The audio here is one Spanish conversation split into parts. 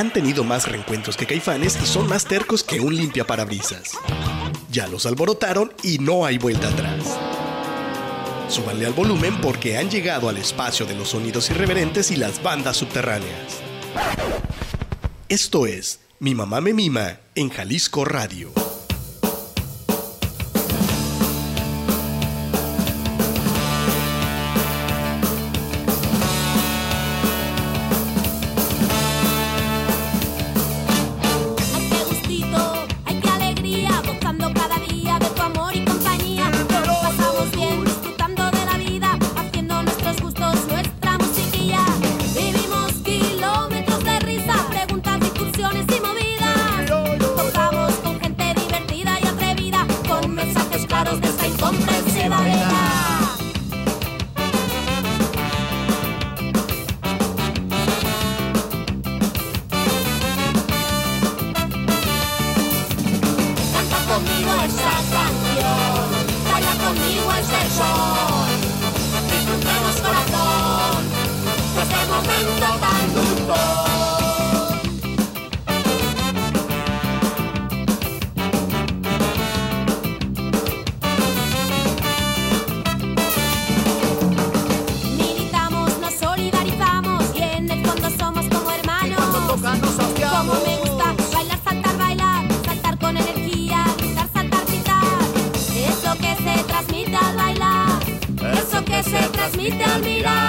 han tenido más reencuentros que caifanes y son más tercos que un limpia parabrisas. Ya los alborotaron y no hay vuelta atrás. Súbanle al volumen porque han llegado al espacio de los sonidos irreverentes y las bandas subterráneas. Esto es Mi mamá me mima en Jalisco Radio. ni te olvidaré.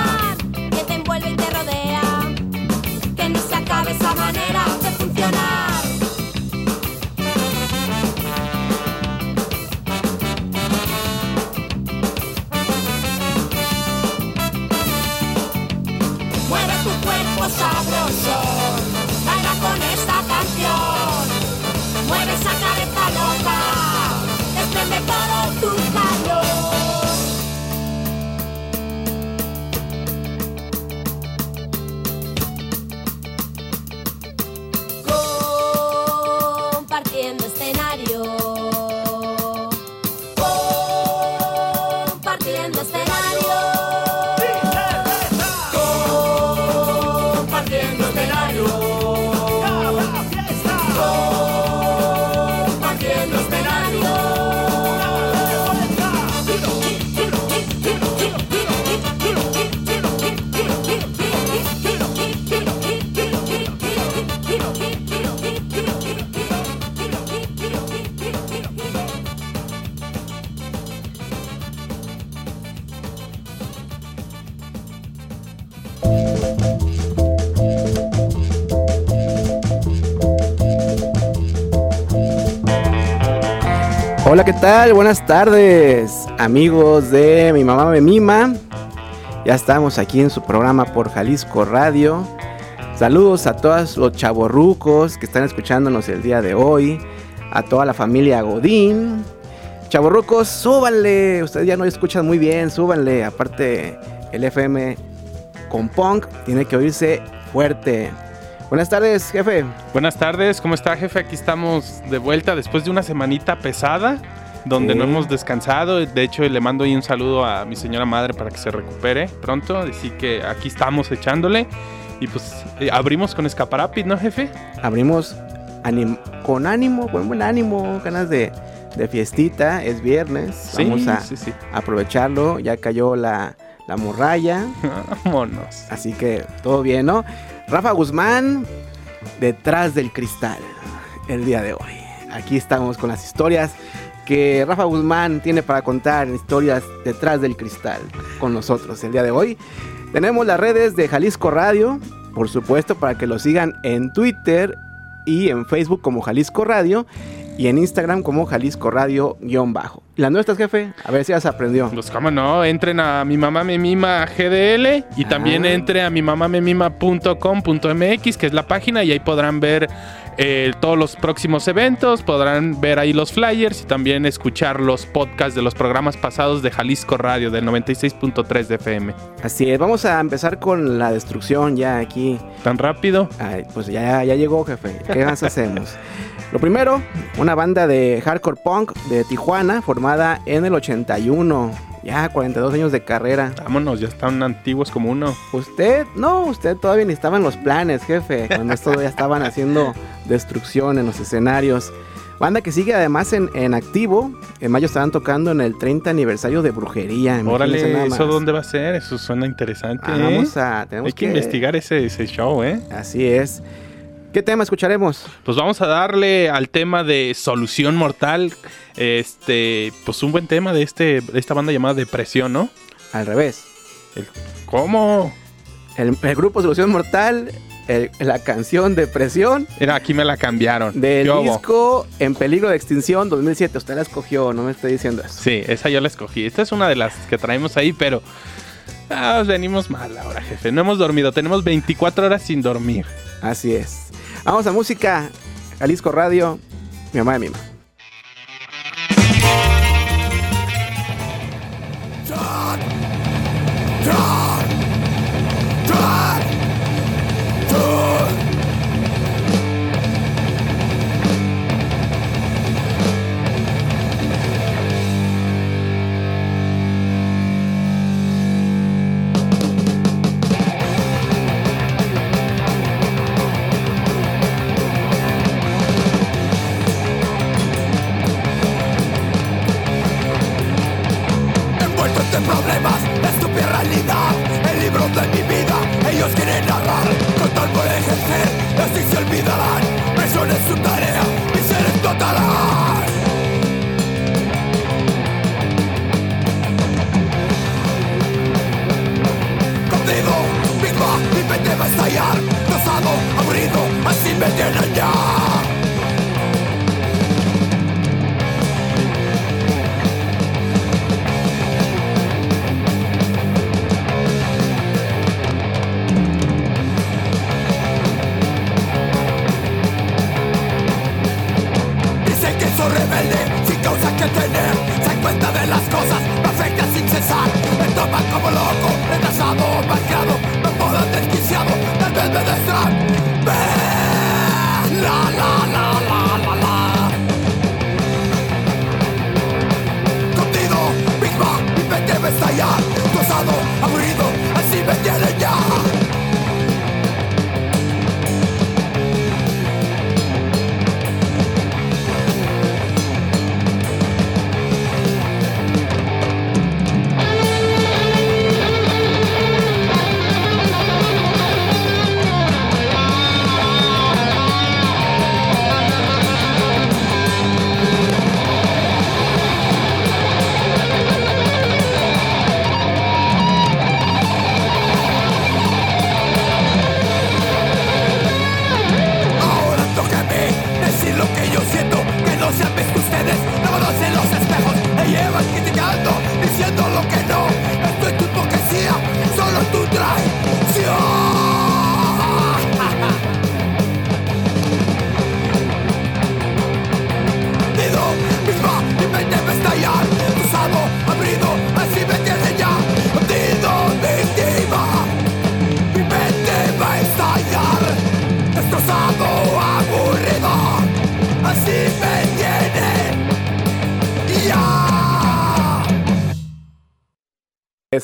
Hola, ¿qué tal? Buenas tardes, amigos de Mi Mamá Me Mima. Ya estamos aquí en su programa por Jalisco Radio. Saludos a todos los chavorrucos que están escuchándonos el día de hoy. A toda la familia Godín. Chavorrucos, súbanle. Ustedes ya no escuchan muy bien, súbanle. Aparte, el FM con punk tiene que oírse fuerte. Buenas tardes, jefe. Buenas tardes, ¿cómo está, jefe? Aquí estamos de vuelta después de una semanita pesada, donde no hemos descansado. De hecho, le mando ahí un saludo a mi señora madre para que se recupere pronto. Así que aquí estamos echándole. Y pues eh, abrimos con escaparapis, ¿no, jefe? Abrimos con ánimo, buen buen ánimo, ganas de, fiestita. Es viernes. Vamos a aprovecharlo. Ya cayó la, la muralla. Vámonos. Así que todo bien, ¿no? Rafa Guzmán, detrás del cristal, el día de hoy. Aquí estamos con las historias que Rafa Guzmán tiene para contar, historias detrás del cristal, con nosotros el día de hoy. Tenemos las redes de Jalisco Radio, por supuesto, para que lo sigan en Twitter y en Facebook como Jalisco Radio y en Instagram como Jalisco Radio-bajo. ¿Las nuestras, jefe? A ver si ya se aprendió. Pues cómo no, entren a mi mamá me mima GDL y también ah. entre a mi mamá me mima.com.mx, que es la página, y ahí podrán ver eh, todos los próximos eventos, podrán ver ahí los flyers y también escuchar los podcasts de los programas pasados de Jalisco Radio del 96.3 de FM. Así es, vamos a empezar con la destrucción ya aquí. ¿Tan rápido? pues ya, ya llegó, jefe. ¿Qué más hacemos? Lo primero, una banda de hardcore punk de Tijuana formada en el 81. Ya 42 años de carrera. Vámonos, ya están antiguos como uno. Usted, no, usted todavía ni estaba en los planes, jefe. Cuando esto ya estaban haciendo destrucción en los escenarios. Banda que sigue además en, en activo. En mayo estaban tocando en el 30 aniversario de brujería. Órale, ¿eso dónde va a ser? Eso suena interesante. Ah, ¿eh? vamos a, tenemos Hay que, investigar ese, ese show, ¿eh? Así es. ¿Qué tema escucharemos? Pues vamos a darle al tema de Solución Mortal. Este, pues un buen tema de, este, de esta banda llamada Depresión, ¿no? Al revés. ¿Cómo? El, el grupo Solución Mortal, el- la canción Depresión Mira, aquí me la cambiaron. del disco En Peligro de Extinción 2007. Usted la escogió, no me estoy diciendo eso. Sí, esa yo la escogí. Esta es una de las que traemos ahí, pero ah, venimos mal ahora, jefe. No hemos dormido. Tenemos 24 horas sin dormir. Así es. Vamos a música. Jalisco Radio. Mi mamá de mima. Envueltos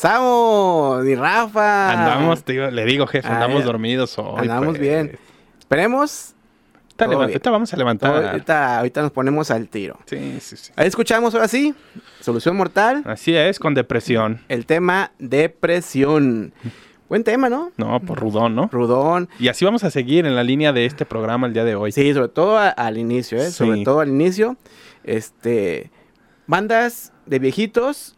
Empezamos, mi Rafa. Andamos, digo- le digo, jefe, andamos dormidos hoy. Andamos pues. bien. Esperemos. Ahorita, vamos a levantar. Ahorita, ahorita nos ponemos al tiro. Sí, sí, sí. Ahí escuchamos ahora sí. Solución mortal. Así es, con depresión. El tema depresión. Buen tema, ¿no? No, por rudón, ¿no? Rudón. Y así vamos a seguir en la línea de este programa el día de hoy. Sí, sobre todo a- al inicio, ¿eh? Sí. Sobre todo al inicio. Este. Bandas de viejitos,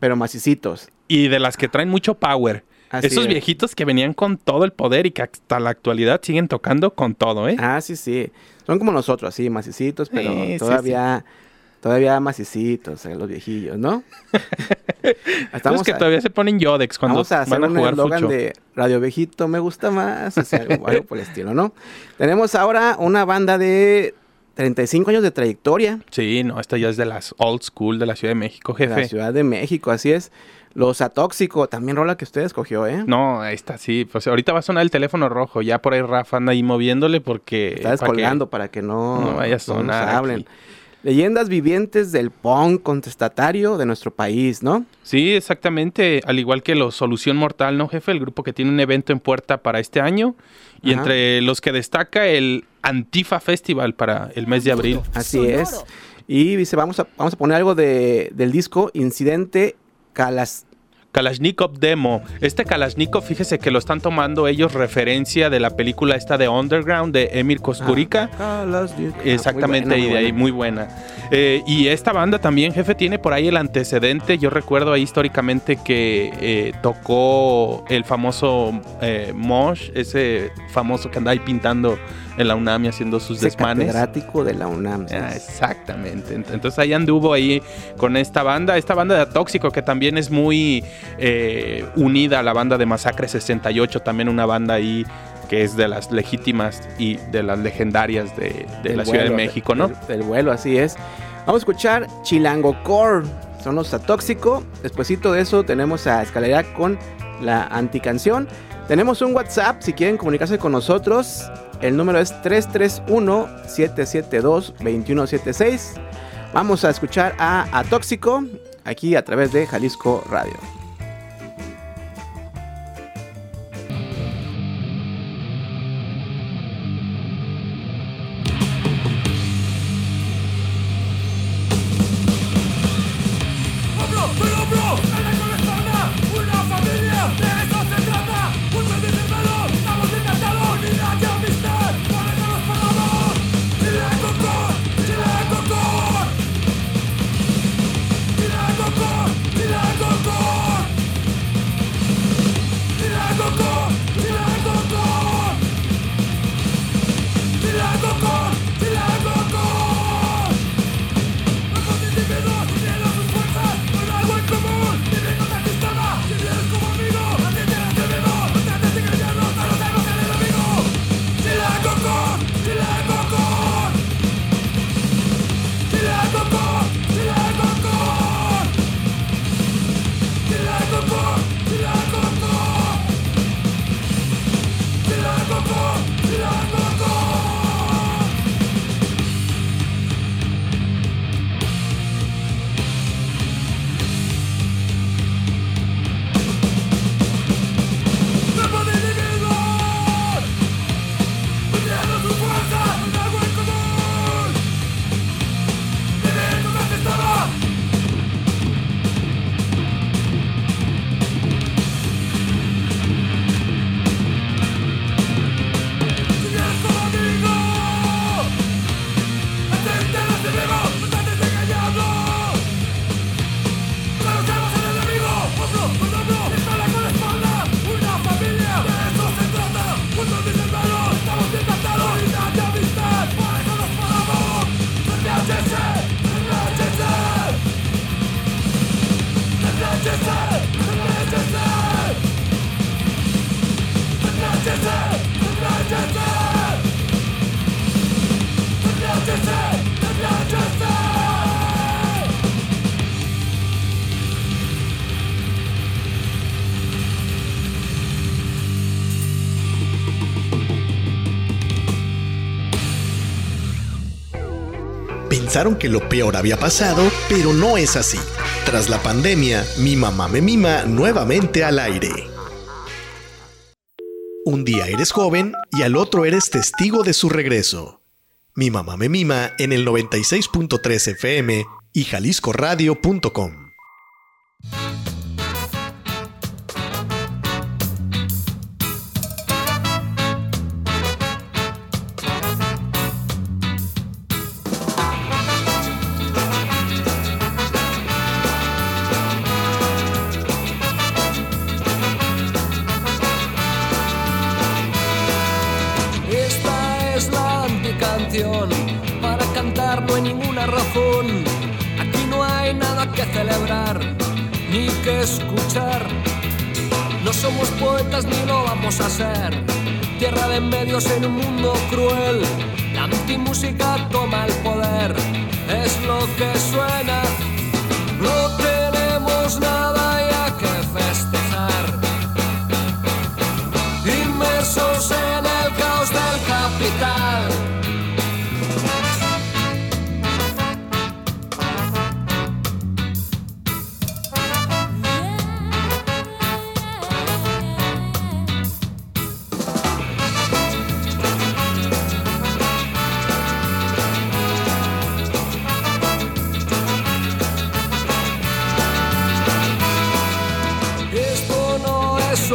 pero macicitos. Y de las que traen mucho power. Así Esos es. viejitos que venían con todo el poder y que hasta la actualidad siguen tocando con todo, ¿eh? Ah, sí, sí. Son como nosotros, así, macicitos, pero Sí, sí, todavía. Todavía macicitos, eh, los viejillos, ¿no? Estamos que a- todavía se ponen Yodex cuando Vamos a hacer van a un eslogan de Radio Viejito me gusta más, o sea, algo, algo por el estilo, ¿no? Tenemos ahora una banda de 35 años de trayectoria Sí, no, esta ya es de las old school de la Ciudad de México, de jefe. la Ciudad de México, así es. Los Atóxico, también rola que usted escogió, ¿eh? No, esta sí. Pues ahorita va a sonar el teléfono rojo. Ya por ahí Rafa anda ahí moviéndole porque... Está para que- descolgando para que no, no vaya a no nos sonar hablen. aquí. leyendas vivientes del punk contestatario de nuestro país, ¿no? Sí, exactamente. Al igual que los Solución Mortal, ¿no, jefe? El grupo que tiene un evento en puerta para este año. Y Ajá. entre los que destaca el Antifa Festival para el mes de abril. Así es. Y dice, vamos a, vamos a poner algo de, del disco Incidente Calas... Kalashnikov Demo. Este Kalashnikov, fíjese que lo están tomando ellos referencia de la película esta de Underground de Emir Kusturica. Ah. Exactamente, y de ahí muy buena. Eh, y esta banda también, jefe, tiene por ahí el antecedente. Yo recuerdo ahí históricamente que eh, tocó el famoso eh, Mosh, ese famoso que anda ahí pintando en la UNAM y haciendo sus Ese desmanes. catedrático de la UNAM. ¿sí? Ah, exactamente. Ent- Entonces ahí anduvo ahí con esta banda, esta banda de Tóxico que también es muy eh, unida a la banda de Masacre 68, también una banda ahí que es de las legítimas y de las legendarias de, la Ciudad de México, ¿no? Del, del vuelo, así es. Vamos a escuchar Chilango Core. Son los Atóxico. Despuésito de eso tenemos a Escalera con la anticanción. Tenemos un WhatsApp si quieren comunicarse con nosotros. El número es 331-772-2176. Vamos a escuchar a Atóxico aquí a través de Jalisco Radio. Pensaron que lo peor había pasado, pero no es así. Tras la pandemia, mi mamá me mima nuevamente al aire. Un día eres joven y al otro eres testigo de su regreso. Mi mamá me mima en el 96.3 FM y jaliscoradio.com.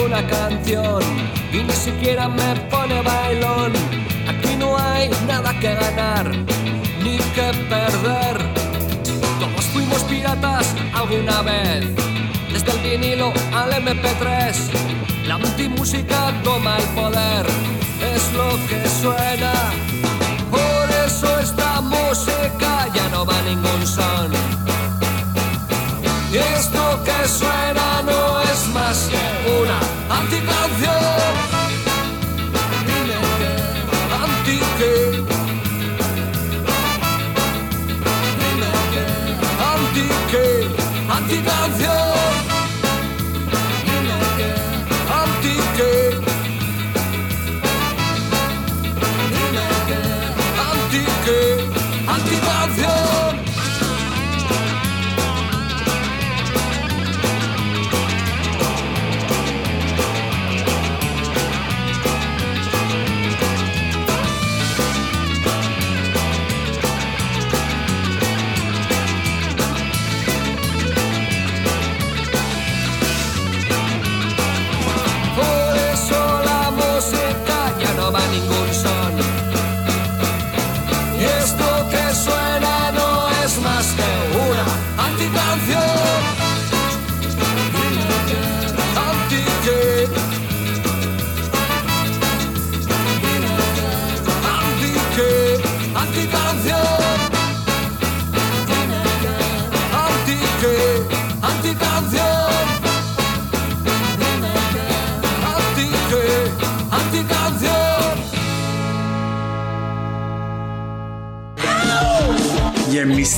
canción y ni siquiera me pone bailón. Aquí no hay nada que ganar ni que perder. Todos fuimos piratas alguna vez, desde el vinilo al MP3. La multimúsica toma el poder, es lo que suena. Por eso esta música ya no va a ningún son. Y esto que suena no es más que una anticanción.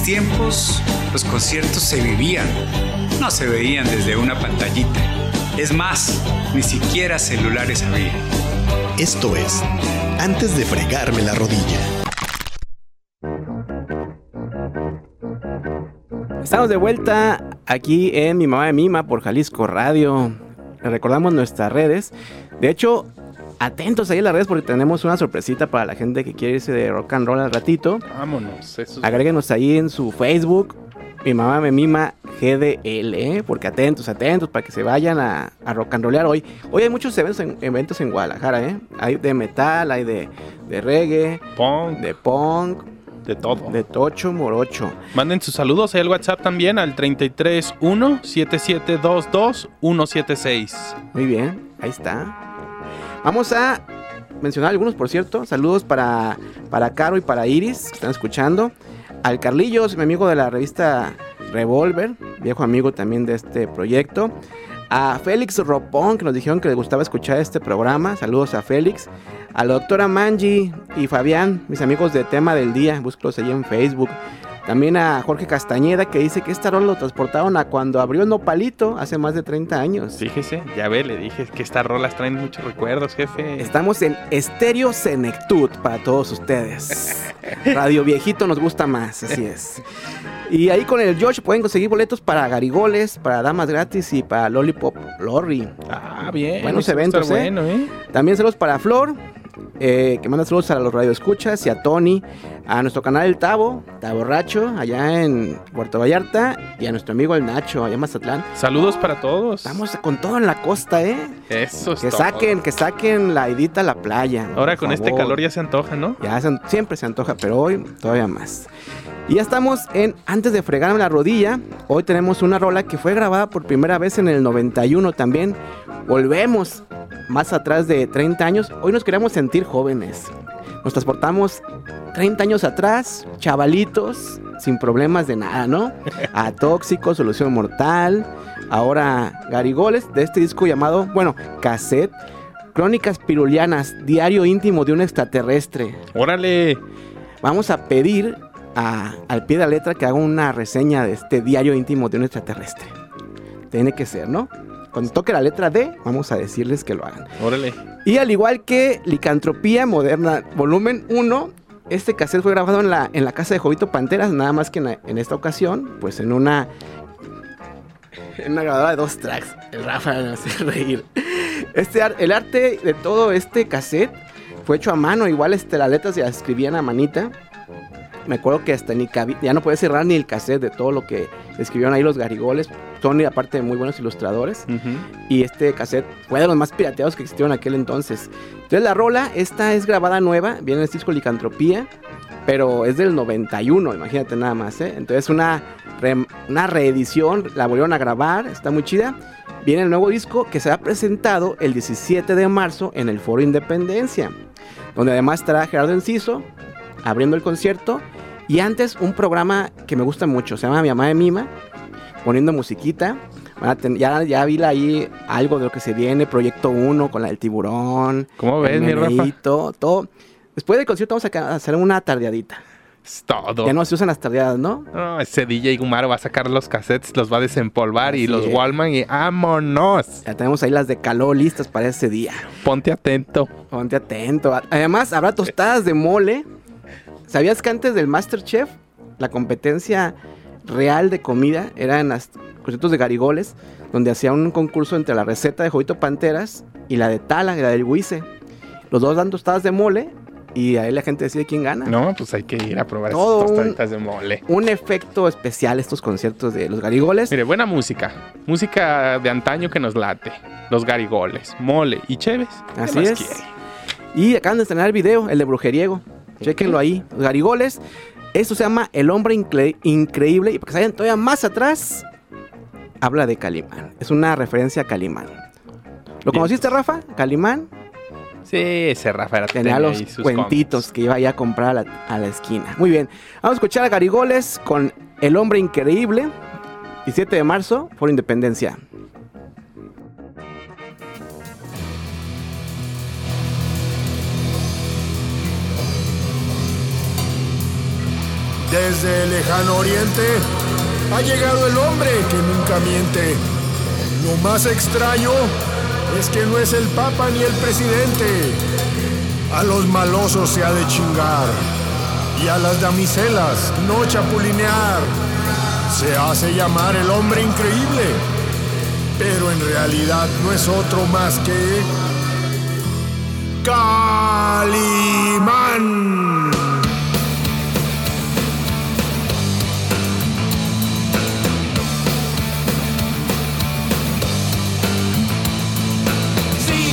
Mis tiempos, los conciertos se vivían, no se veían desde una pantallita. Es más, ni siquiera celulares había. Esto es Antes de fregarme la rodilla. Estamos de vuelta aquí en Mi Mamá de Mima por Jalisco Radio. Les recordamos nuestras redes. De hecho, atentos ahí en las redes porque tenemos una sorpresita para la gente que quiere irse de rock and roll al ratito. Vámonos. Eso es- Agréguenos ahí en su Facebook. Mi mamá me mima GDL, ¿eh? porque atentos, atentos, para que se vayan a, a rock and rollear hoy. Hoy hay muchos eventos en, eventos en Guadalajara, ¿eh? Hay de metal, hay de, de reggae, Punk, de punk, de todo. de tocho, morocho. Manden sus saludos ahí al WhatsApp también al 331 7722 176. Muy bien, ahí está. Vamos a mencionar algunos, por cierto. Saludos para, para Caro y para Iris, que están escuchando. Al Carlillos, mi amigo de la revista Revolver, viejo amigo también de este proyecto. A Félix Ropón, que nos dijeron que les gustaba escuchar este programa. Saludos a Félix. A la doctora Manji y Fabián, mis amigos de tema del día. Búscalos ahí en Facebook. También a Jorge Castañeda, que dice que este rol lo transportaron a cuando abrió Nopalito hace más de 30 años. Fíjese, ya ve, le dije que estas rolas traen muchos recuerdos, jefe. Estamos en Estéreo Senectud para todos ustedes. Radio Viejito nos gusta más, así es. Y ahí con el George pueden conseguir boletos para Garigoles, para Damas Gratis y para Lollipop Lorry. Ah, bien. Buenos eventos, ¿eh? Bueno, ¿eh? También saludos para Flor, eh, que manda saludos a los radioescuchas y a Tony, a nuestro canal El Tavo, Taborracho, allá en Puerto Vallarta, y a nuestro amigo el Nacho, allá en Mazatlán. Saludos para todos. Estamos con todo en la costa, ¿eh? Eso es Que todo. saquen, que saquen la idita a la playa. Ahora por con este calor ya se antoja, ¿no? Ya se- siempre se antoja, pero hoy todavía más. Y ya estamos en Antes de fregarme la rodilla. Hoy tenemos una rola que fue grabada por primera vez en el 91 también. Volvemos más atrás de 30 años. Hoy nos queremos sentir jóvenes. Nos transportamos 30 años atrás, chavalitos, sin problemas de nada, ¿no? A Tóxico, Solución Mortal. Ahora Garigoles de este disco llamado, bueno, cassette. Crónicas pirulianas, diario íntimo de un extraterrestre. Órale. Vamos a pedir a- al pie de la letra que haga una reseña de este diario íntimo de un extraterrestre. Tiene que ser, ¿no? Cuando toque la letra D, vamos a decirles que lo hagan. Órale. Y al igual que Licantropía Moderna, volumen 1, este cassette fue grabado en la, en la casa de Jovito Panteras, nada más que en, la- en esta ocasión, pues en una, en una grabadora de dos tracks. El Rafa me hace reír. Este, el arte de todo este cassette fue hecho a mano, igual este, las letras se las escribían a manita. Me acuerdo que hasta ni cabía, ya no podía cerrar ni el cassette de todo lo que escribieron ahí los garigoles. son aparte muy buenos ilustradores. Y este cassette fue de los más pirateados que existieron en aquel entonces. Entonces la rola, esta es grabada nueva, viene en el disco Licantropía, pero es del 91, imagínate nada más, ¿eh? Entonces una, re- una reedición, la volvieron a grabar, está muy chida. Viene el nuevo disco que será presentado el 17 de marzo en el Foro Independencia, donde además estará Gerardo Enciso abriendo el concierto. Y antes un programa que me gusta mucho, se llama Mi Mamá de Mima, poniendo musiquita. Ya, ya vi ahí algo de lo que se viene, Proyecto 1 con la del tiburón. ¿Cómo ves, mi Rafa? Todo. Después del concierto vamos a hacer una tardeadita. Es todo. Ya no se usan las tardeadas, ¿no? No, ese DJ Gumaro va a sacar los cassettes, los va a desempolvar y los es. Wallman y ¡vámonos! Ya tenemos ahí las de calor listas para ese día. Ponte atento. Ponte atento. Además, habrá tostadas de mole. ¿Sabías que antes del Masterchef, la competencia real de comida era en los conciertos de Garigoles, donde hacía un concurso entre la receta de Jovito Panteras y la de Tala, la del Huice? Los dos dan tostadas de mole y ahí la gente decide quién gana. No, pues hay que ir a probar Todo esas un- tostaditas de mole. Un efecto especial estos conciertos de los Garigoles. Mire, buena música. Música de antaño que nos late. Los garigoles, mole y cheves. ¿Qué Así es. quiere? Y acaban de estrenar el video, el de Brujeriego. Chequenlo ahí. Garigoles. Esto se llama El Hombre Incre- Increíble. Y para que se vayan todavía más atrás, habla de Calimán. Es una referencia a Calimán. ¿Lo conociste, Rafa? Calimán. Sí, ese Rafa era Tenía tenía los cuentitos que iba ya a comprar a la, a la esquina. Muy bien. Vamos a escuchar a Garigoles con El Hombre Increíble. 17 de marzo, por Independencia. Desde el lejano oriente ha llegado el hombre que nunca miente. Lo más extraño es que no es el papa ni el presidente. A los malosos se ha de chingar y a las damiselas no chapulinear. Se hace llamar el hombre increíble, pero en realidad no es otro más que Calimán.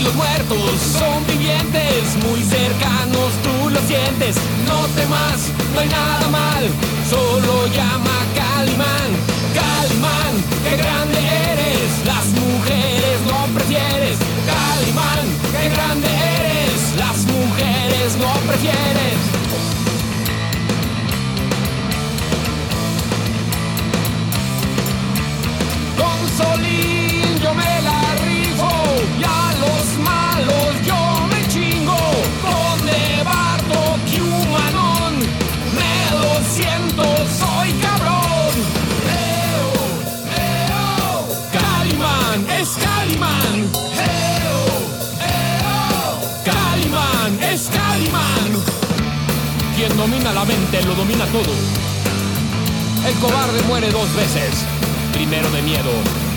Los muertos son vivientes, muy cercanos tú lo sientes. No temas, no hay nada mal, solo llama Calimán. Calimán, qué grande eres, las mujeres lo prefieres. Calimán, qué grande eres, las mujeres lo prefieres. La mente lo domina todo. El cobarde muere dos veces. Primero de miedo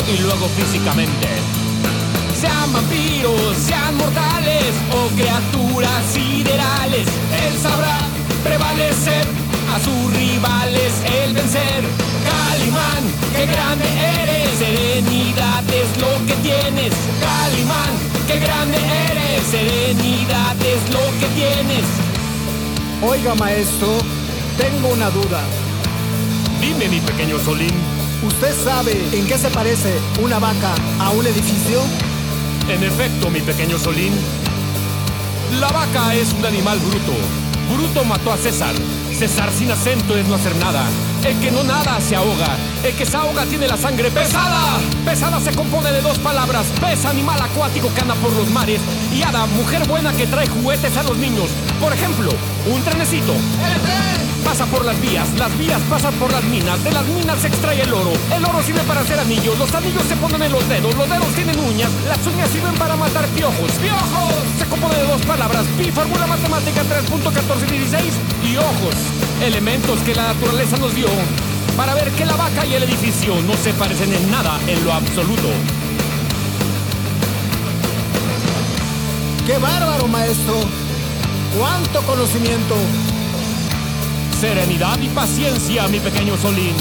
y luego físicamente. Sean vampiros, sean mortales o criaturas siderales. Él sabrá prevalecer a sus rivales, el vencer. Calimán, qué grande eres. Serenidad es lo que tienes. Calimán, qué grande eres. Serenidad es lo que tienes. Oiga, maestro, tengo una duda. Dime, mi pequeño Solín. ¿Usted sabe en qué se parece una vaca a un edificio? En efecto, mi pequeño Solín. La vaca es un animal bruto. Bruto mató a César. César sin acento es no hacer nada. El que no nada se ahoga. El que se ahoga tiene la sangre pesada. Pesada se compone de dos palabras. Pes, animal acuático que anda por los mares. Y hada, mujer buena que trae juguetes a los niños. Por ejemplo, un trenecito. Pasa por las vías, las vías pasan por las minas, de las minas se extrae el oro, el oro sirve para hacer anillos, los anillos se ponen en los dedos, los dedos tienen uñas, las uñas sirven para matar piojos, piojos, se compone de dos palabras, pi, fórmula matemática 3.1416 y ojos, elementos que la naturaleza nos dio para ver que la vaca y el edificio no se parecen en nada en lo absoluto. ¡Qué bárbaro, maestro! ¡Cuánto conocimiento! Serenidad y paciencia, mi pequeño Solín.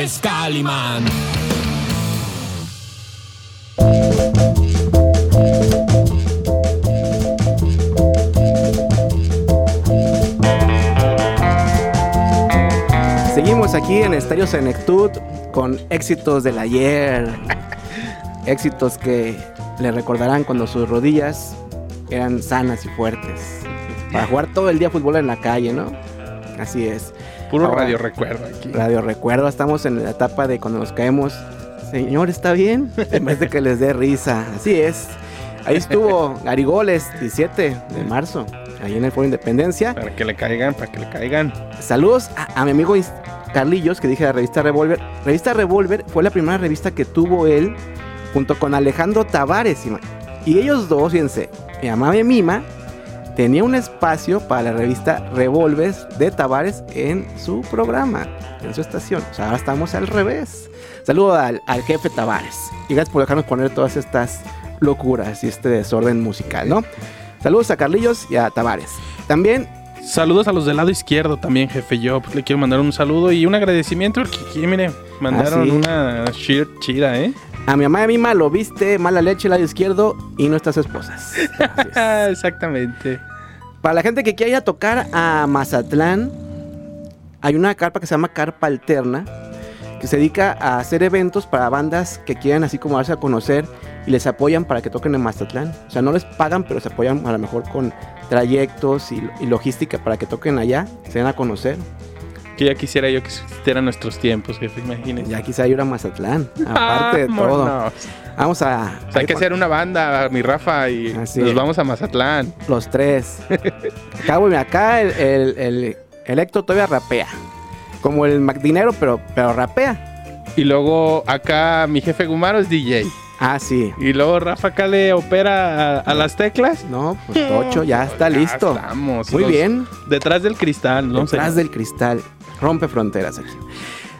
Es Calimán. Seguimos aquí en Estadio Senectud con éxitos del ayer. éxitos que le recordarán cuando sus rodillas eran sanas y fuertes. Para jugar todo el día fútbol en la calle, ¿no? Así es. Puro Ahora, radio recuerdo aquí. Radio Recuerdo, estamos en la etapa de cuando nos caemos. Señor, ¿está bien? En vez de que les dé risa. Así es. Ahí estuvo Garigoles, 17 de marzo, ahí en el Foro Independencia. Para que le caigan, para que le caigan. Saludos a, a mi amigo Carlillos, que dije de la revista Revolver. Revista Revolver fue la primera revista que tuvo él junto con Alejandro Tavares. Y ellos dos, fíjense, mi mamá Mima tenía un espacio para la revista Revolves de Tavares en su programa, en su estación. O sea, ahora estamos al revés. Saludo al, al jefe Tavares. Y gracias por dejarnos poner todas estas locuras y este desorden musical, ¿no? Saludos a Carlillos y a Tavares. También Saludos a los del lado izquierdo también, jefe. Yo pues, le quiero mandar un saludo y un agradecimiento porque aquí, mire, mandaron Ah, sí. una shirt chida, ¿eh? A mi mamá y a mi mamá lo viste, mala leche, lado izquierdo y nuestras esposas. Exactamente. Para la gente que quiera ir a tocar a Mazatlán, hay una carpa que se llama Carpa Alterna, que se dedica a hacer eventos para bandas que quieran así como darse a conocer y les apoyan para que toquen en Mazatlán. O sea, no les pagan, pero se apoyan a lo mejor con trayectos y, y logística para que toquen allá, se den a conocer. Que ya quisiera yo que existieran nuestros tiempos, jefe, imagínense. Ya quizá ir a Mazatlán, aparte de todo. Vamos a... O sea, hay que hacer una banda, mi Rafa, y Así nos es. vamos a Mazatlán. Los tres. Acá, güey, acá el, el, el, el Héctor todavía rapea. Como el Macdinero, pero, pero rapea. Y luego acá mi jefe Gumaro es DJ. Ah, sí. Y luego Rafa acá le opera a, a las teclas. No, pues Tocho ya está Ya listo. estamos. Muy bien. Detrás del cristal, ¿no? Detrás señor? del cristal. Rompe fronteras aquí.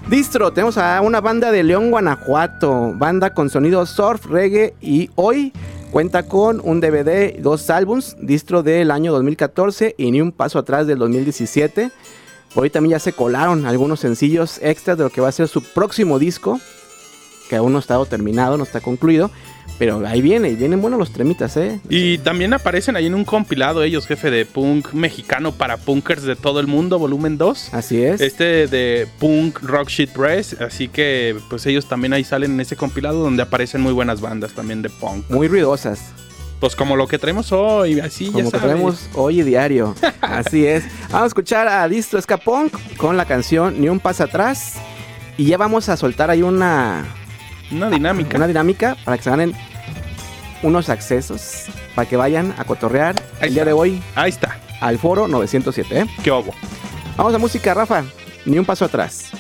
Distro, tenemos a una banda de León, Guanajuato. Banda con sonido surf, reggae y hoy cuenta con un DVD, dos álbums. Distro del año 2014 y ni un paso atrás del 2017. Hoy también ya se colaron algunos sencillos extras de lo que va a ser su próximo disco. Que aún no estado terminado, no está concluido. Pero ahí viene, y vienen buenos los tremitas, ¿eh? Y también aparecen ahí en un compilado ellos, jefe de punk mexicano para punkers de todo el mundo, volumen 2. Así es. Este de Punk Rock Shit Press, así que pues ellos también ahí salen en ese compilado donde aparecen muy buenas bandas también de punk. Muy ruidosas. Pues como lo que traemos hoy, así Como ya que sabes. traemos hoy y diario. Así es. Vamos a escuchar a Distro Punk con la canción Ni un paso atrás. Y ya vamos a soltar ahí una, Una dinámica. una dinámica para que se ganen unos accesos. Para que vayan a cotorrear Ahí el día está. de hoy Ahí está. al foro 907. ¿eh? ¿Qué obo? Vamos a música, Rafa. Ni un paso atrás.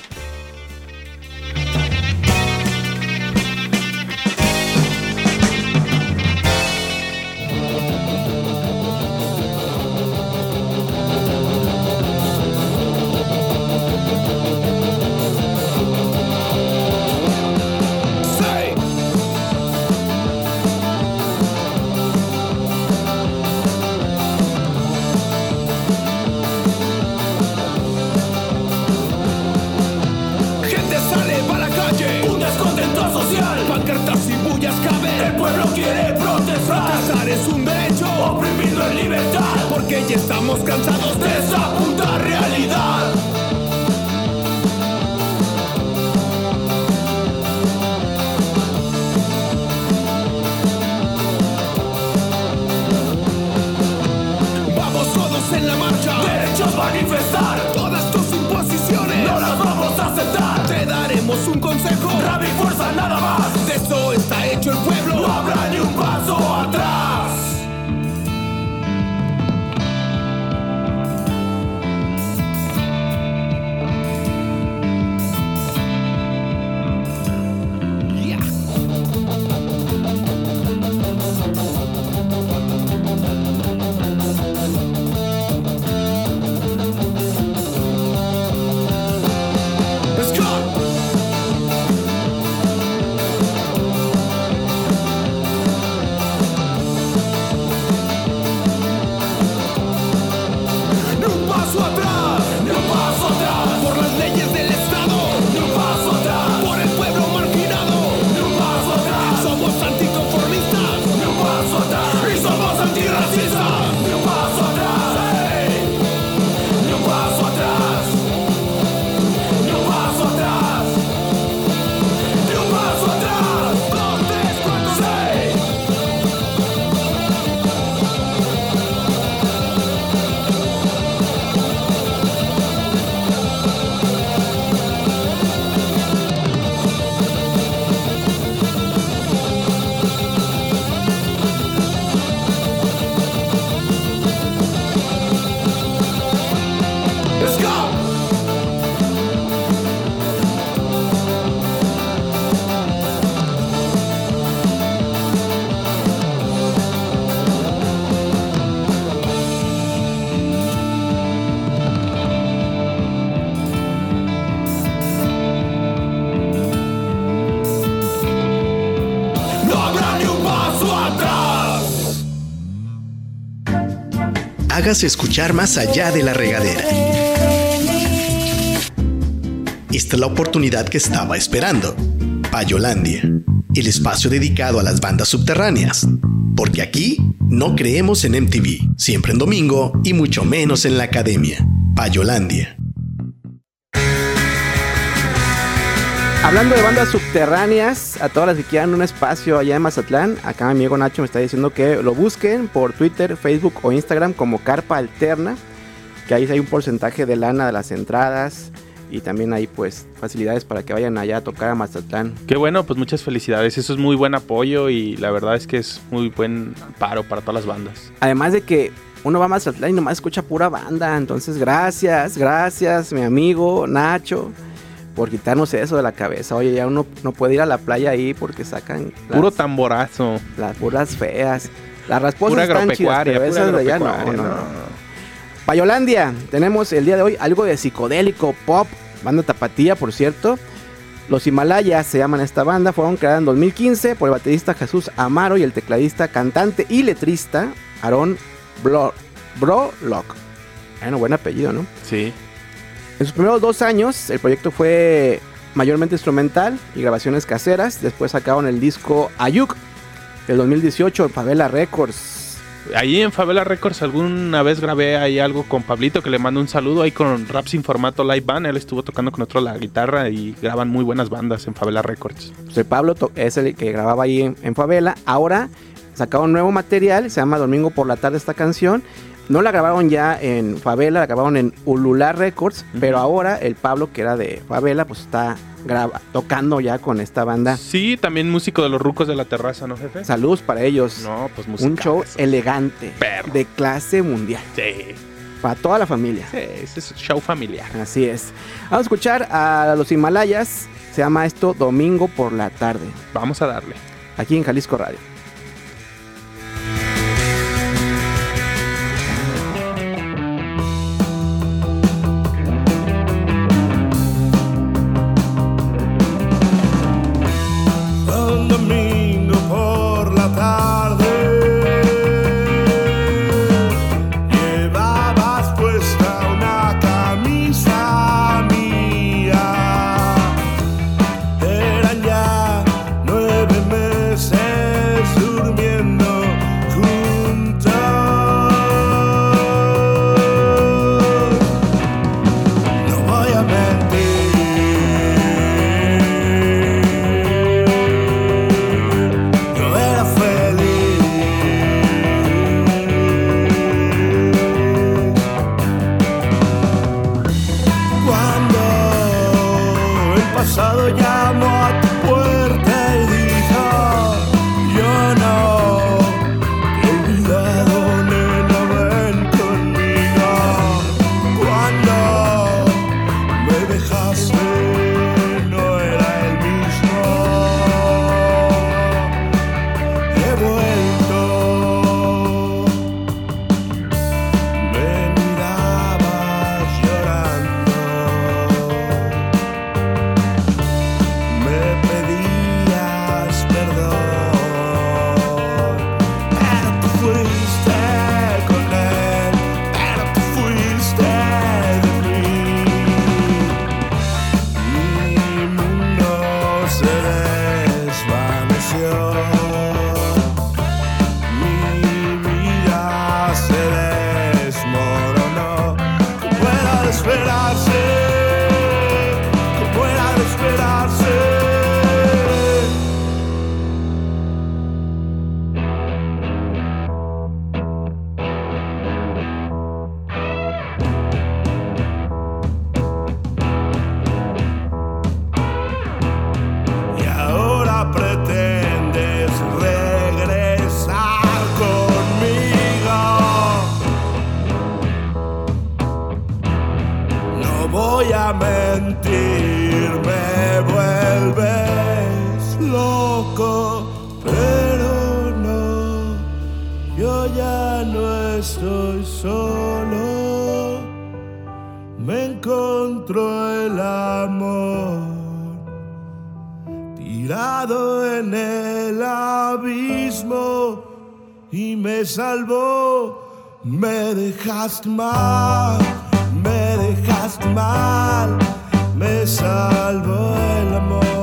En la marcha, derechos manifestar, escuchar más allá de la regadera. Esta es la oportunidad que estaba esperando. Payolandia, el espacio dedicado a las bandas subterráneas. Porque aquí no creemos en MTV, siempre en domingo y mucho menos en la academia. Payolandia. Hablando de bandas subterráneas, a todas las que quieran un espacio allá en Mazatlán, acá mi amigo Nacho me está diciendo que lo busquen por Twitter, Facebook o Instagram como Carpa Alterna, que ahí hay un porcentaje de lana de las entradas y también hay pues facilidades para que vayan allá a tocar a Mazatlán. Qué bueno, pues muchas felicidades. Eso es muy buen apoyo y la verdad es que es muy buen paro para todas las bandas. Además de que uno va a Mazatlán y nomás escucha pura banda, entonces gracias, gracias mi amigo Nacho por quitarnos eso de la cabeza. Oye, ya uno no puede ir a la playa ahí porque sacan las, Puro tamborazo. las puras feas. Las rasposas Pura están chidas, agropecuaria. pero pura esas de allá no, no, no. Payolandia, tenemos el día de hoy algo de psicodélico, pop, banda tapatía, por cierto. Los Himalayas se llaman esta banda, fueron creadas en 2015 por el baterista Jesús Amaro y el tecladista, cantante y letrista Aaron Bro Brolock. Bueno, buen apellido, ¿no? Sí. En sus primeros dos años, el proyecto fue mayormente instrumental y grabaciones caseras. Después sacaron el disco Ayuk del 2018 en Favela Records. Ahí en Favela Records alguna vez grabé ahí algo con Pablito que le mando un saludo ahí con Rap sin formato live band. Él estuvo tocando con otro la guitarra y graban muy buenas bandas en Favela Records. El Pablo es el que grababa ahí en, en Favela. Ahora sacaron nuevo material, se llama Domingo por la tarde esta canción. No la grabaron ya en Favela, la grabaron en Ulular Records, pero ahora el Pablo, que era de Favela, pues está graba- tocando ya con esta banda. Sí, también músico de los rucos de la terraza, ¿no, jefe? Saludos para ellos. No, pues música. Un show elegante, Perro. de clase mundial, Sí, para toda la familia. sí, ese es show familiar. Así es. Vamos a escuchar a los Himalayas. Se llama esto Domingo por la tarde, Vamos a darle. aquí en Jalisco Radio. Yo ya no estoy solo. Me encontró el amor tirado en el abismo y me salvó Me dejaste mal, me dejaste mal, me salvó el amor.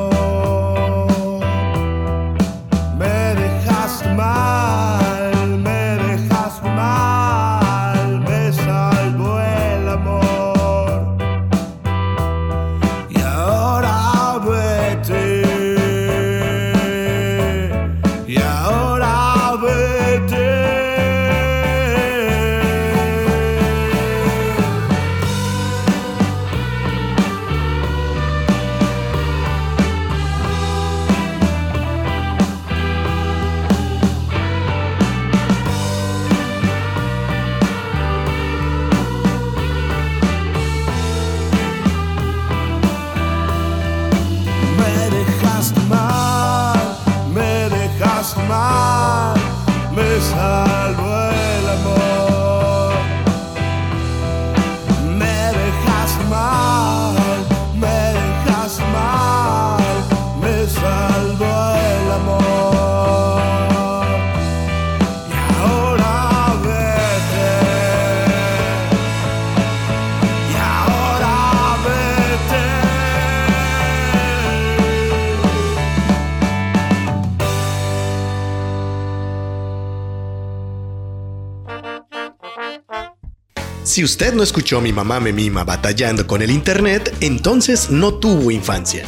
Si usted no escuchó Mi mamá me mima batallando con el internet, entonces no tuvo infancia.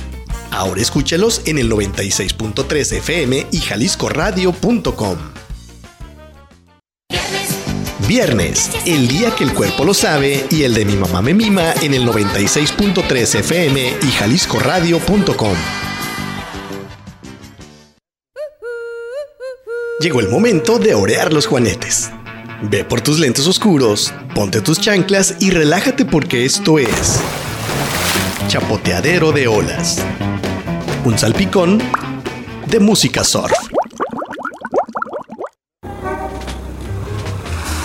Ahora escúchelos en el 96.3 FM y jaliscoradio.com. Viernes, el día que el cuerpo lo sabe y el de Mi mamá me mima en el 96.3 FM y jaliscoradio.com. Llegó el momento de orear los juanetes. Ve por tus lentes oscuros, ponte tus chanclas y relájate porque esto es Chapoteadero de Olas. Un salpicón de música surf.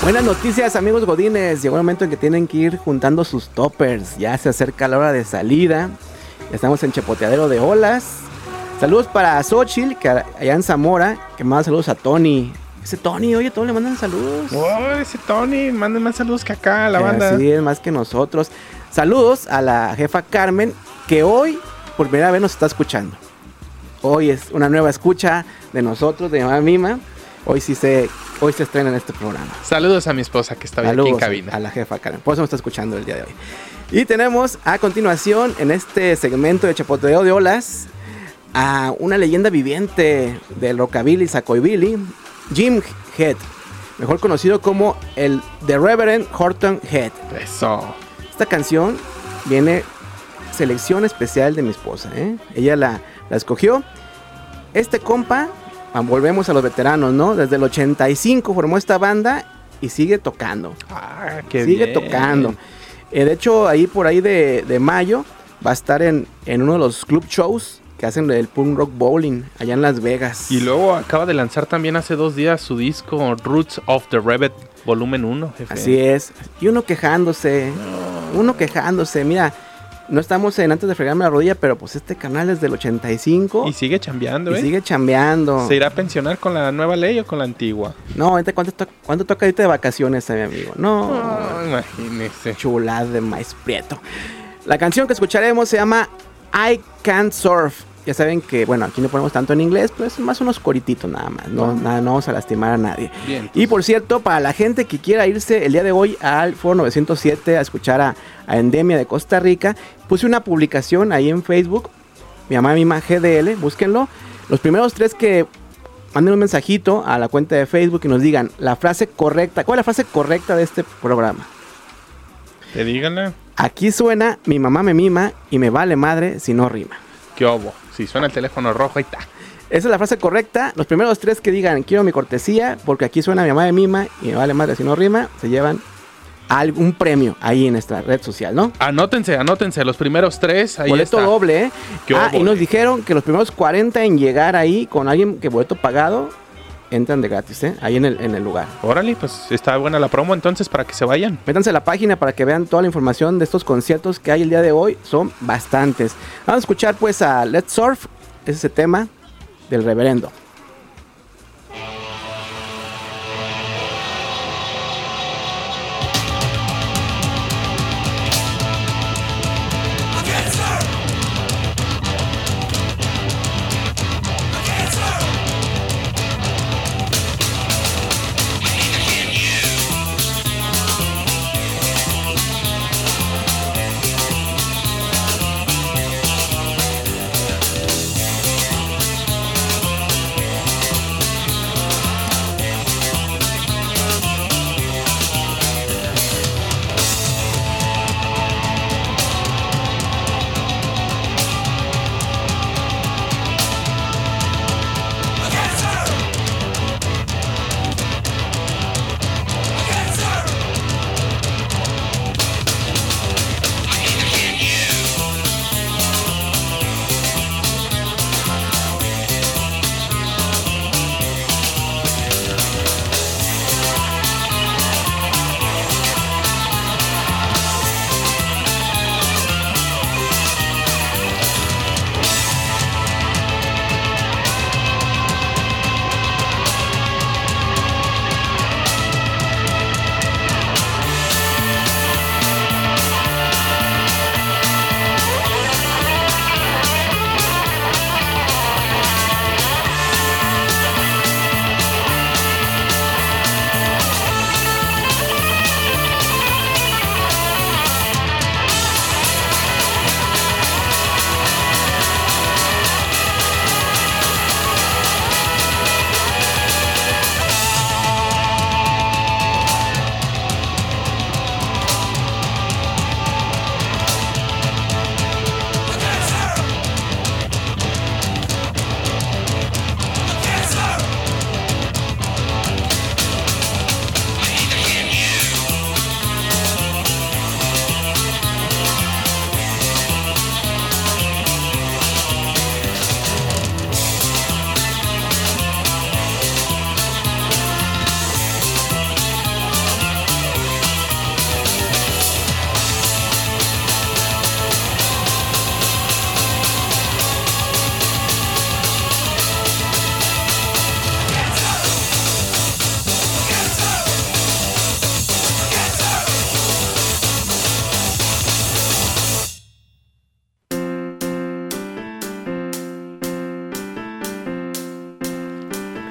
Buenas noticias amigos godines, llegó el momento en que tienen que ir juntando sus toppers, ya se acerca la hora de salida, estamos en Chapoteadero de Olas. Saludos para Xochitl, que allá en Zamora, que manda saludos a Tony. Ese Tony, oye, todos le mandan saludos. Oh, ese Tony, manden más saludos que acá a la banda. Así es, más que nosotros. Saludos a la jefa Carmen, que hoy por primera vez nos está escuchando. Hoy es una nueva escucha de nosotros, de Mamá Mima. Hoy sí se, hoy se estrena en este programa. Saludos a mi esposa que está hoy aquí en Saludos cabina. a la jefa Karen. Por eso me está escuchando el día de hoy. Y tenemos a continuación en este segmento de Chapoteo de Olas a una leyenda viviente del rockabilly, Billy, Jim Head, mejor conocido como el The Reverend Horton Head. Eso. Esta canción viene selección especial de mi esposa. ¿eh? Ella la, la escogió. Este compa, ah, volvemos a los veteranos, ¿no? Desde el 85 formó esta banda y sigue tocando. Ah, qué sigue bien. tocando. Eh, de hecho, ahí por ahí de, de mayo va a estar en, en uno de los club shows que hacen el Punk Rock Bowling allá en Las Vegas. Y luego acaba de lanzar también hace dos días su disco Roots of the Rabbit volumen 1, jefe. Así es. Y uno quejándose. Uno quejándose. Mira, no estamos en antes de fregarme la rodilla, pero pues este canal es del 85. Y sigue chambeando, y ¿eh? sigue chambeando. ¿Se irá a pensionar con la nueva ley o con la antigua? No, ahorita, ¿cuánto, to- cuánto toca ahorita de vacaciones, eh, mi amigo? No. No, imagínese. Chulada de maíz prieto. La canción que escucharemos se llama I Can't Surf. Ya saben que, bueno, aquí no ponemos tanto en inglés, pero es más unos corititos nada más. No, nada, no vamos a lastimar a nadie. Bien. Y por cierto, para la gente que quiera irse el día de hoy al Foro 907 a escuchar a, a Endemia de Costa Rica, puse una publicación ahí en Facebook. Mi mamá misma GDL, búsquenlo. Los primeros tres que manden un mensajito a la cuenta de Facebook y nos digan la frase correcta. ¿Cuál es la frase correcta de este programa? Te díganle. Aquí suena mi mamá me mima y me vale madre si no rima. ¿Qué obo? Si suena el teléfono rojo, ahí está. Esa es la frase correcta. Los primeros tres que digan quiero mi cortesía porque aquí suena mi mamá me mima y me vale madre si no rima, se llevan algún premio ahí en nuestra red social, ¿no? Anótense, anótense. Los primeros tres, ahí boleto está. doble, ¿eh? Ah, y nos dijeron que los primeros 40 en llegar ahí con alguien que boleto pagado entran de gratis, ¿eh? Ahí en el, en el lugar. Órale, pues está buena la promo entonces para que se vayan. Métanse a la página para que vean toda la información de estos conciertos que hay el día de hoy. Son bastantes. Vamos a escuchar pues a Let's Surf, ese es ese tema del reverendo.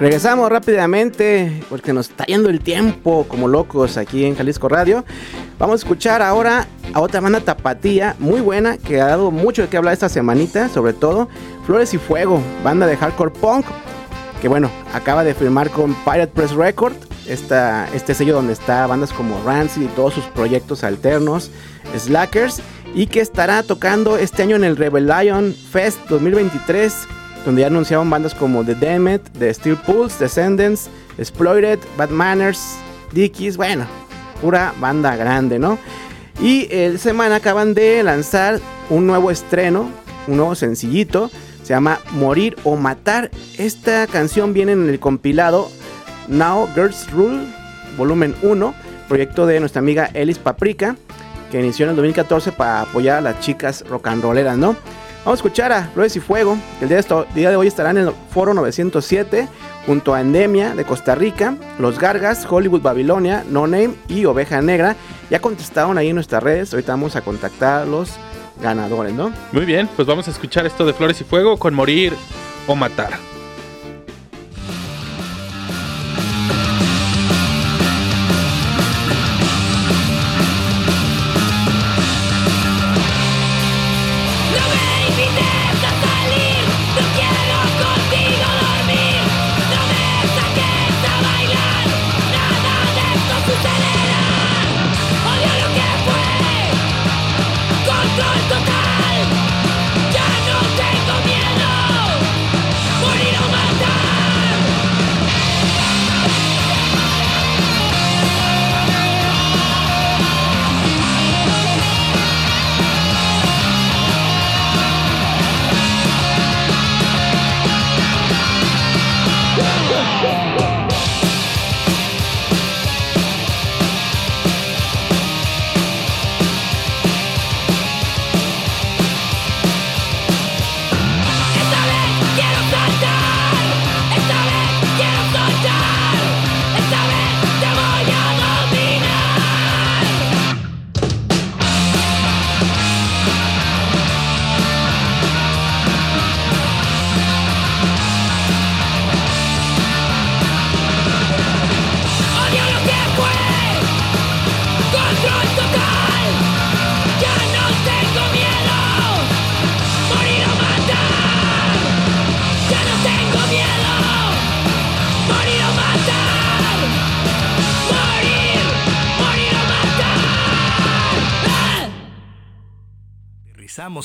Regresamos rápidamente porque nos está yendo el tiempo como locos aquí en Jalisco Radio. Vamos a escuchar ahora a otra banda tapatía muy buena que ha dado mucho de qué hablar esta semanita, sobre todo Flores y Fuego, banda de hardcore punk que bueno, acaba de firmar con Pirate Press Record, esta, este sello donde está bandas como Rancid y todos sus proyectos alternos, Slackers, y que estará tocando este año en el Rebellion Fest 2023, donde ya anunciaron bandas como The Damned, The Steel Pulse, Descendants, Exploited, Bad Manners, Dickies, bueno, pura banda grande, ¿no? Y el semana acaban de lanzar un nuevo estreno, un nuevo sencillito, se llama Morir o Matar. Esta canción viene en el compilado Now Girls Rule, volumen 1, proyecto de nuestra amiga Elis Paprika, que inició en el 2014 para apoyar a las chicas rock and rolleras, ¿no? Vamos a escuchar a Flores y Fuego, que el día de, hoy estarán en el Foro 907, junto a Endemia de Costa Rica, Los Gargas, Hollywood Babilonia, No Name y Oveja Negra. Ya contestaron ahí en nuestras redes, ahorita vamos a contactarlos ganadores, ¿no? Muy bien, pues vamos a escuchar esto de Flores y Fuego con Morir o Matar.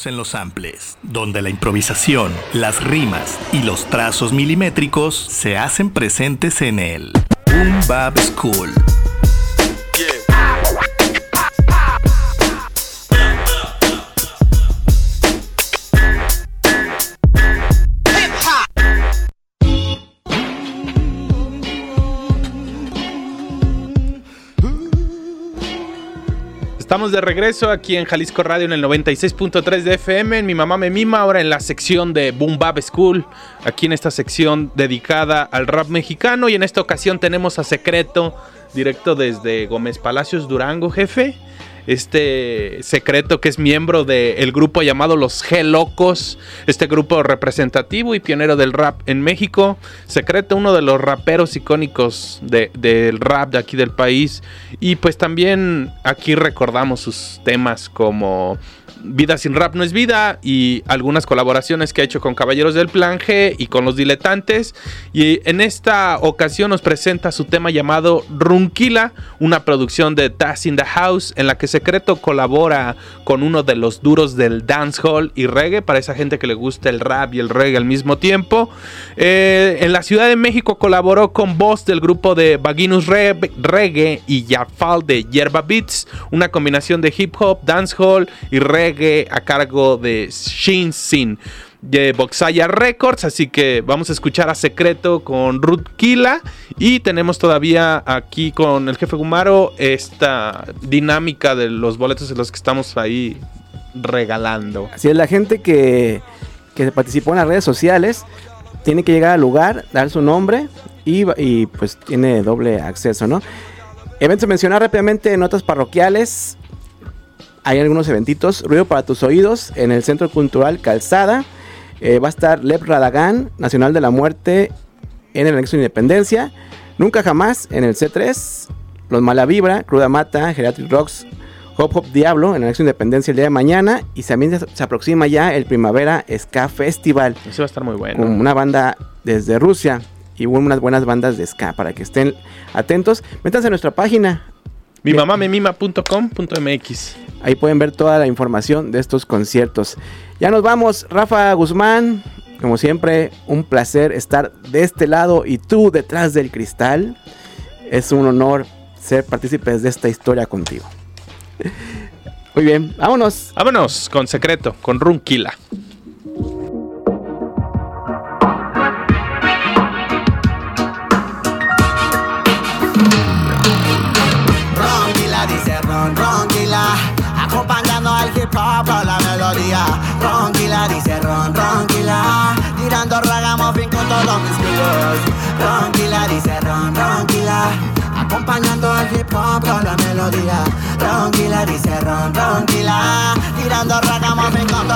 En los samples, donde la improvisación, las rimas y los trazos milimétricos se hacen presentes en el Boom Bap School. Estamos de regreso aquí en Jalisco Radio en el 96.3 de FM. En Mi Mamá Me Mima, ahora en la sección de Boom Bap School. Aquí en esta sección dedicada al rap mexicano. Y en esta ocasión tenemos a Secreto, directo desde Gómez Palacios, Durango, jefe. Este secreto que es miembro del grupo llamado Los G Locos, este grupo representativo y pionero del rap en México. Secreto, uno de los raperos icónicos de- del rap de aquí del país. Y pues también aquí recordamos sus temas como Vida sin rap no es vida y algunas colaboraciones que ha hecho con Caballeros del Plan G y con los diletantes. Y en esta ocasión nos presenta su tema llamado Runquila, una producción de Taz in the House en la que Secreto colabora con uno de los duros del dancehall y reggae para esa gente que le gusta el rap y el reggae al mismo tiempo. Eh, en la Ciudad de México colaboró con voz del grupo de Baginus Re- Reggae y Jafal de Yerba Beats, una combinación de hip hop, dancehall y reggae a cargo de Shin Sin de Boxaya Records, así que vamos a escuchar a Secreto con Ruth Kila y tenemos todavía aquí con el jefe Gumaro esta dinámica de los boletos en los que estamos ahí regalando. Así es, la gente que, que participó en las redes sociales tiene que llegar al lugar, dar su nombre y, pues tiene doble acceso, ¿no? Eventos a mencionar rápidamente, notas parroquiales. Hay algunos eventitos. Ruido para tus oídos en el Centro Cultural Calzada. Eh, va a estar Lep Radagán, Nacional de la Muerte en el anexo Independencia. Nunca jamás en el C3. Los Malavibra, Cruda Mata, Geriatric Rocks, Hop Hop Diablo en el anexo Independencia el día de mañana. Y también se, se aproxima ya el Primavera Ska Festival. Ese va a estar muy bueno. Con una banda desde Rusia. Y unas buenas bandas de ska para que estén atentos. Métanse a nuestra página. Mi mamá. Ahí pueden ver toda la información de estos conciertos. Ya nos vamos, Rafa Guzmán. Como siempre, un placer estar de este lado y tú detrás del cristal. Es un honor ser partícipes de esta historia contigo. Muy bien, vámonos. Vámonos con secreto, con Runquila. Con la melodía. Ronquila dice ron, ronquila Tirando ragamuffin con todos mis culos Ronquila dice ron, ronquila Acompañando al hip hop con la melodía Ronquila dice ron, ronquila Tirando ragamuffin con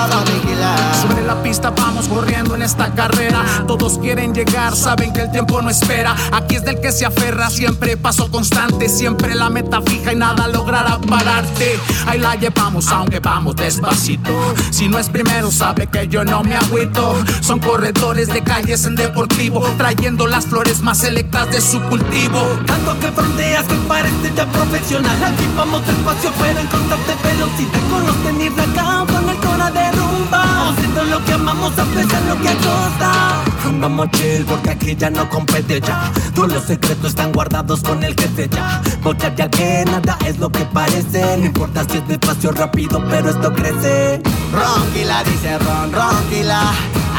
kilos Sobre la pista vamos corriendo en esta carrera. Todos quieren llegar, saben que el tiempo no espera. Aquí es del que se aferra, siempre paso constante, siempre la meta fija y nada logrará pararte. Ahí la llevamos, aunque vamos despacito. Si no es primero, sabe que yo no me agüito. Son corredores de calles en deportivo, trayendo las flores más selectas de su cultivo. Tanto que fronteas que parece ya profesional. Aquí vamos despacio, pero encontrarte velocidad con los tenis acá, con el cora de rumba. Haciendo lo que amamos a pesar lo que costa. Vamos chill porque aquí ya no compete ya. Todos los secretos están guardados con el que se ya Porque ya que nada es lo que parece. No importa si es despacio rápido pero esto crece. Ronquila dice ron, ronquila.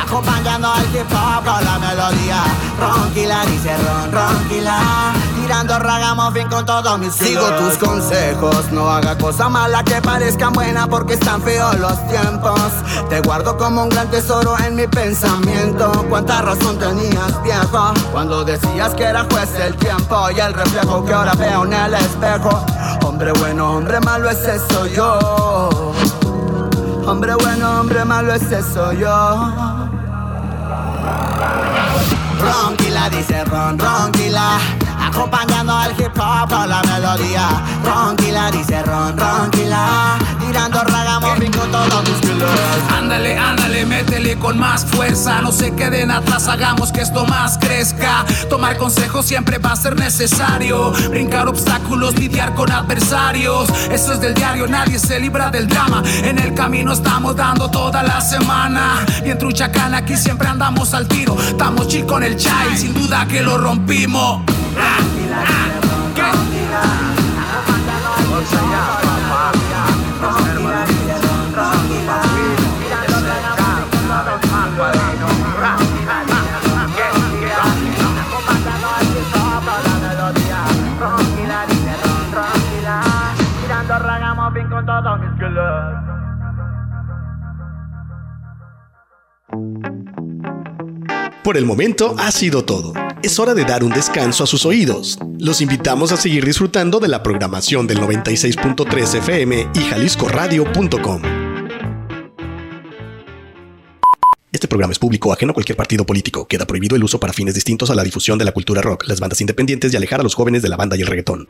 Acompañando al hop con la melodía. Ronquila dice ron, ronquila. Tirando ragamuffin con todos mis Sigo tus consejos, no haga cosa mala que parezcan buena porque están feos los tiempos. Te guardo como un gran tesoro en mi pensamiento. Cuánta razón tenías viejo. Cuando decías que era juez el tiempo Y el reflejo que ahora veo en el espejo. Hombre bueno, hombre malo ese soy yo. Hombre bueno, hombre malo ese soy yo. Ronquila dice ron, ronquila Acompañando al hip hop con la melodía Ronquila dice ron, ronquila Tirando ragamuffin con todos mis kilos Ándale, ándale, métele con más fuerza. No se queden atrás, hagamos que esto más crezca. Tomar consejos siempre va a ser necesario. Brincar obstáculos, lidiar con adversarios. Eso es del diario, nadie se libra del drama. En el camino estamos dando toda la semana. Bien truchacana, aquí siempre andamos al tiro. Estamos chill con el chai, sin duda que lo rompimos. Ah, ah, Por el momento ha sido todo. Es hora de dar un descanso a sus oídos. Los invitamos a seguir disfrutando de la programación del 96.3 FM y jaliscoradio.com. Este programa es público, ajeno a cualquier partido político. Queda prohibido el uso para fines distintos a la difusión de la cultura rock, las bandas independientes y alejar a los jóvenes de la banda y el reggaetón.